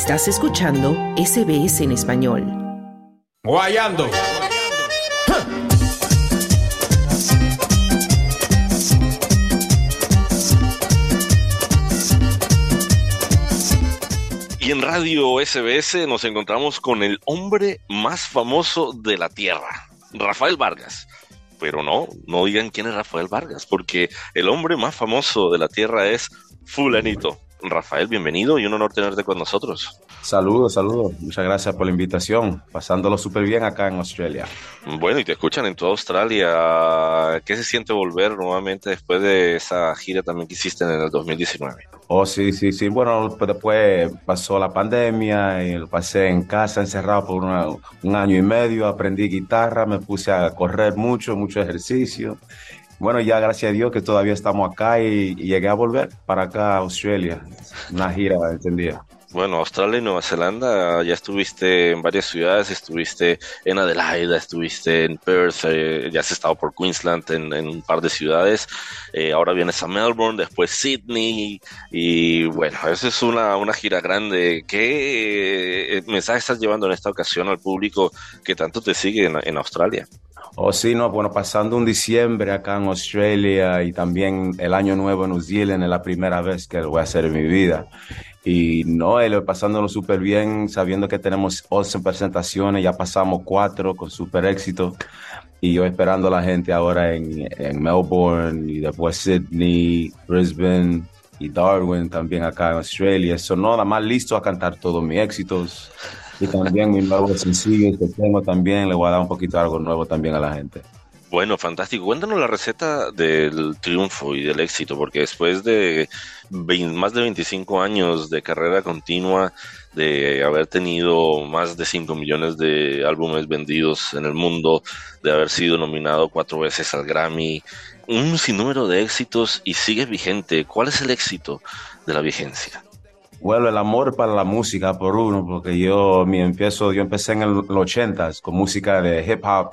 Estás escuchando SBS en español. Guayando. Y en Radio SBS nos encontramos con el hombre más famoso de la Tierra, Rafael Vargas. Pero no, no digan quién es Rafael Vargas, porque el hombre más famoso de la Tierra es Fulanito. Rafael, bienvenido y un honor tenerte con nosotros. Saludos, saludos. Muchas gracias por la invitación. Pasándolo súper bien acá en Australia. Bueno, y te escuchan en toda Australia. ¿Qué se siente volver nuevamente después de esa gira también que hiciste en el 2019? Oh, sí, sí, sí. Bueno, después pasó la pandemia y lo pasé en casa encerrado por un año y medio. Aprendí guitarra, me puse a correr mucho, mucho ejercicio bueno, ya gracias a Dios que todavía estamos acá y, llegué a volver para acá a Australia. Una gira entendía. Bueno, Australia y Nueva Zelanda, ya estuviste en varias ciudades, estuviste en Adelaida, estuviste en Perth, eh, ya has estado por Queensland en, un par de ciudades, eh, ahora vienes a Melbourne, después Sydney, y bueno, eso es una, una gira grande. ¿Qué eh, mensaje estás llevando en esta ocasión al público que tanto te sigue en Australia? Oh, sí, no, bueno, pasando un diciembre acá en Australia y también el año nuevo en New Zealand es la primera vez que lo voy a hacer en mi vida. Y no, pasándolo súper bien, sabiendo que tenemos 11 presentaciones, ya pasamos cuatro con súper éxito. Y yo esperando a la gente ahora en, en Melbourne y después Sydney, Brisbane y Darwin también acá en Australia. Eso no, nada más listo a cantar todos mis éxitos y también mi nuevo sencillo que tengo también, le voy a dar un poquito algo nuevo también a la gente. Bueno, fantástico. Cuéntanos la receta del triunfo y del éxito, porque después de más de 25 años de carrera continua, de haber tenido más de 5 millones de álbumes vendidos en el mundo, de haber sido nominado cuatro veces al Grammy, un sinnúmero de éxitos y sigue vigente. ¿Cuál es el éxito de la vigencia? Bueno, el amor para la música por uno, porque yo mi empiezo, yo empecé en los ochentas con música de hip hop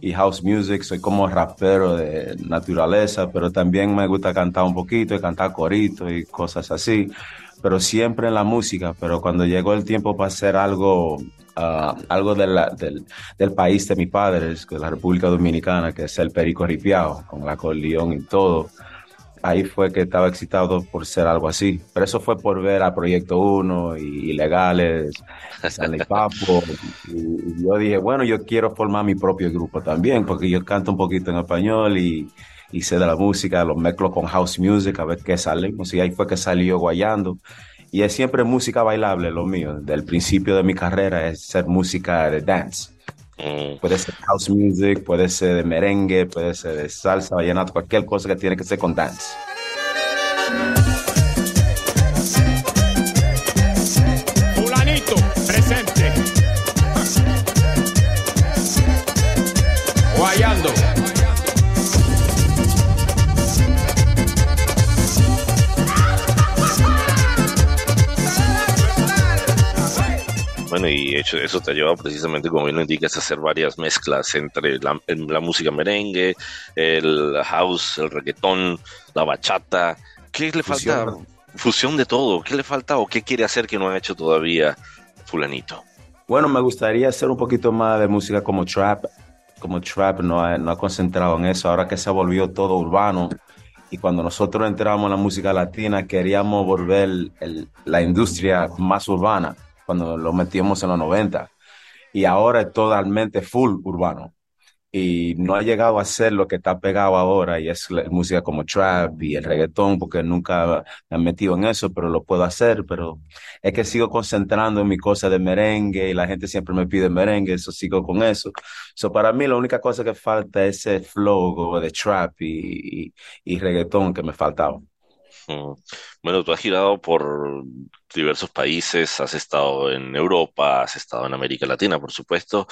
y house music, soy como rapero de naturaleza, pero también me gusta cantar un poquito y cantar corito y cosas así, pero siempre en la música, pero cuando llegó el tiempo para hacer algo, ah, algo del, del, país de mi padre, que es la República Dominicana, que es el perico ripiao, con el acordeón y todo, ahí fue que estaba excitado por ser algo así. Pero eso fue por ver a Proyecto 1 y Ilegales, Stanley Papo. Y, yo dije, bueno, yo quiero formar mi propio grupo también, porque yo canto un poquito en español y, y sé de la música, lo mezclo con house music, a ver qué sale. Y ahí fue que salió Guayando. Y es siempre música bailable lo mío. Del principio de mi carrera es ser música de dance. Mm. Puede ser house music, puede ser de merengue, puede ser de salsa, vallenato, cualquier cosa que tiene que ser con dance. Y hecho, eso te lleva precisamente, como bien lo indicas, a hacer varias mezclas entre la, la, música merengue, el house, el reggaetón, la bachata. ¿Qué le falta? Fusión de todo. ¿Qué le falta o qué quiere hacer que no ha hecho todavía Fulanito? Bueno, me gustaría hacer un poquito más de música como trap. Como trap no ha, no ha concentrado en eso. Ahora que se volvió todo urbano, y cuando nosotros entramos en la música latina queríamos volver la industria más urbana cuando lo metíamos en los 90 y ahora es totalmente full urbano. Y no ha llegado a ser lo que está pegado ahora y es la música como trap y el reggaetón porque nunca me he metido en eso pero lo puedo hacer pero es que sigo concentrando en mi cosa de merengue y la gente siempre me pide merengue eso sigo con eso. So para mí la única cosa que falta es ese flow de trap y, y, y reggaetón que me faltaba bueno, tú has girado por diversos países, has estado en Europa, has estado en América Latina, por supuesto.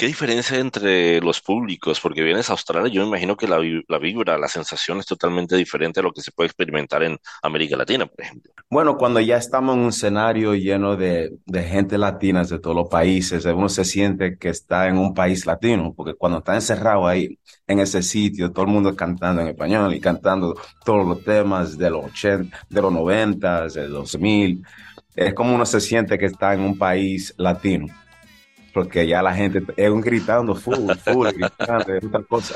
¿Qué diferencia entre los públicos? Porque vienes a Australia, yo me imagino que la, vibra, la sensación es totalmente diferente a lo que se puede experimentar en América Latina, por ejemplo. Bueno, cuando ya estamos en un escenario lleno de, de gente latina de todos los países, uno se siente que está en un país latino, porque cuando está encerrado ahí, en ese sitio, todo el mundo cantando en español y cantando todos los temas de los 80, de los 90, de los 2000 es como uno se siente que está en un país latino. Porque ya la gente es un gritando full, full, gritando, es otra cosa.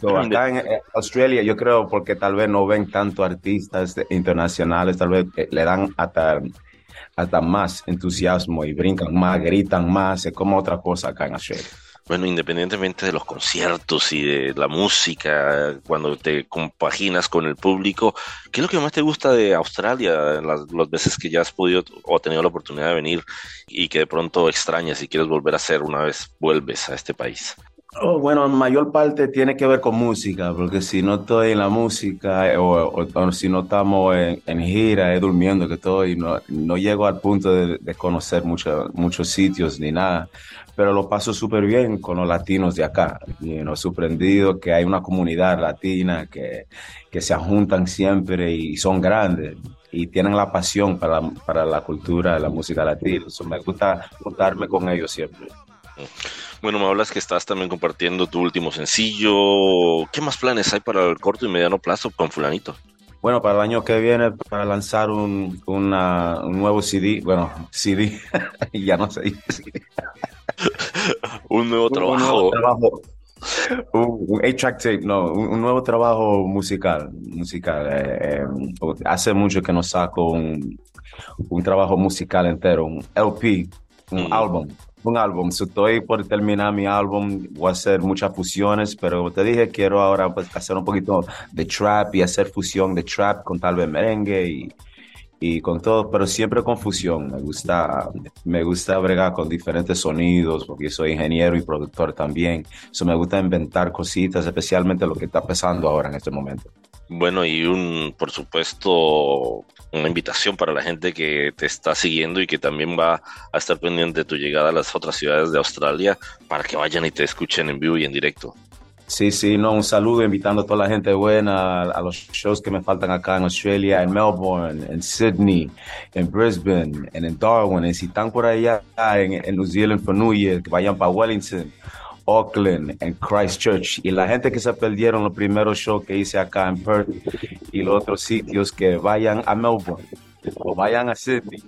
So, acá en Australia, yo creo porque tal vez no ven tanto artistas internacionales, tal vez eh, le dan hasta, hasta más entusiasmo y brincan más, gritan más, es como otra cosa acá en Australia. Bueno, independientemente de los conciertos y de la música, cuando te compaginas con el público, ¿qué es lo que más te gusta de Australia las, las veces que ya has podido o tenido la oportunidad de venir y que de pronto extrañas y quieres volver a hacer una vez vuelves a este país? Oh, bueno, en mayor parte tiene que ver con música, porque si no estoy en la música eh, o, si no estamos en, en, gira, es durmiendo que estoy, no, llego al punto de, de conocer mucho, muchos sitios ni nada pero lo paso súper bien con los latinos de acá. Y you know, sorprendido que hay una comunidad latina que, que se juntan siempre y son grandes y tienen la pasión para, para la cultura, la música latina. So, me gusta juntarme con ellos siempre. Bueno, me hablas que estás también compartiendo tu último sencillo. ¿Qué más planes hay para el corto y mediano plazo con Fulanito? Bueno, para el año que viene, para lanzar un, una, un nuevo CD, bueno, CD, ya no sé. un nuevo trabajo. Un nuevo trabajo. Un, un track tape, no, un, nuevo trabajo musical. musical. Eh, eh, hace mucho que no saco un, un trabajo musical entero, un LP, un mm. álbum un álbum. So, estoy por terminar mi álbum, voy a hacer muchas fusiones, pero te dije, quiero ahora pues, hacer un poquito de trap y hacer fusión de trap con tal vez merengue y, y con todo, pero siempre con fusión. Me gusta, me gusta bregar con diferentes sonidos, porque soy ingeniero y productor también. So, me gusta inventar cositas, especialmente lo que está pasando ahora en este momento. Bueno, y un, por supuesto, una invitación para la gente que te está siguiendo y que también va a estar pendiente de tu llegada a las otras ciudades de Australia para que vayan y te escuchen en vivo y en directo. Sí, sí, no, un saludo invitando a toda la gente buena a, los shows que me faltan acá en Australia, en Melbourne, en Sydney, en Brisbane, en, Darwin, y si están por allá en, en New Zealand for New Year, que vayan para Wellington, Auckland, en Christchurch. Y la gente que se perdieron los primeros shows que hice acá en Perth y los otros sitios, que vayan a Melbourne o vayan a Sydney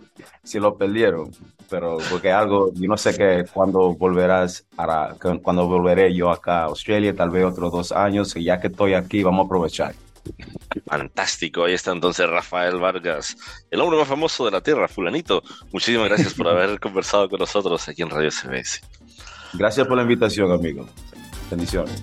si lo perdieron. Pero porque algo, yo no sé que cuando volverás, a, cuando volveré yo acá a Australia, tal vez otros dos años, y ya que estoy aquí, vamos a aprovechar. Fantástico, ahí está entonces Rafael Vargas, el hombre más famoso de la Tierra, fulanito. Muchísimas gracias por haber conversado con nosotros aquí en Radio CBS. Gracias por la invitación, amigo. Bendiciones.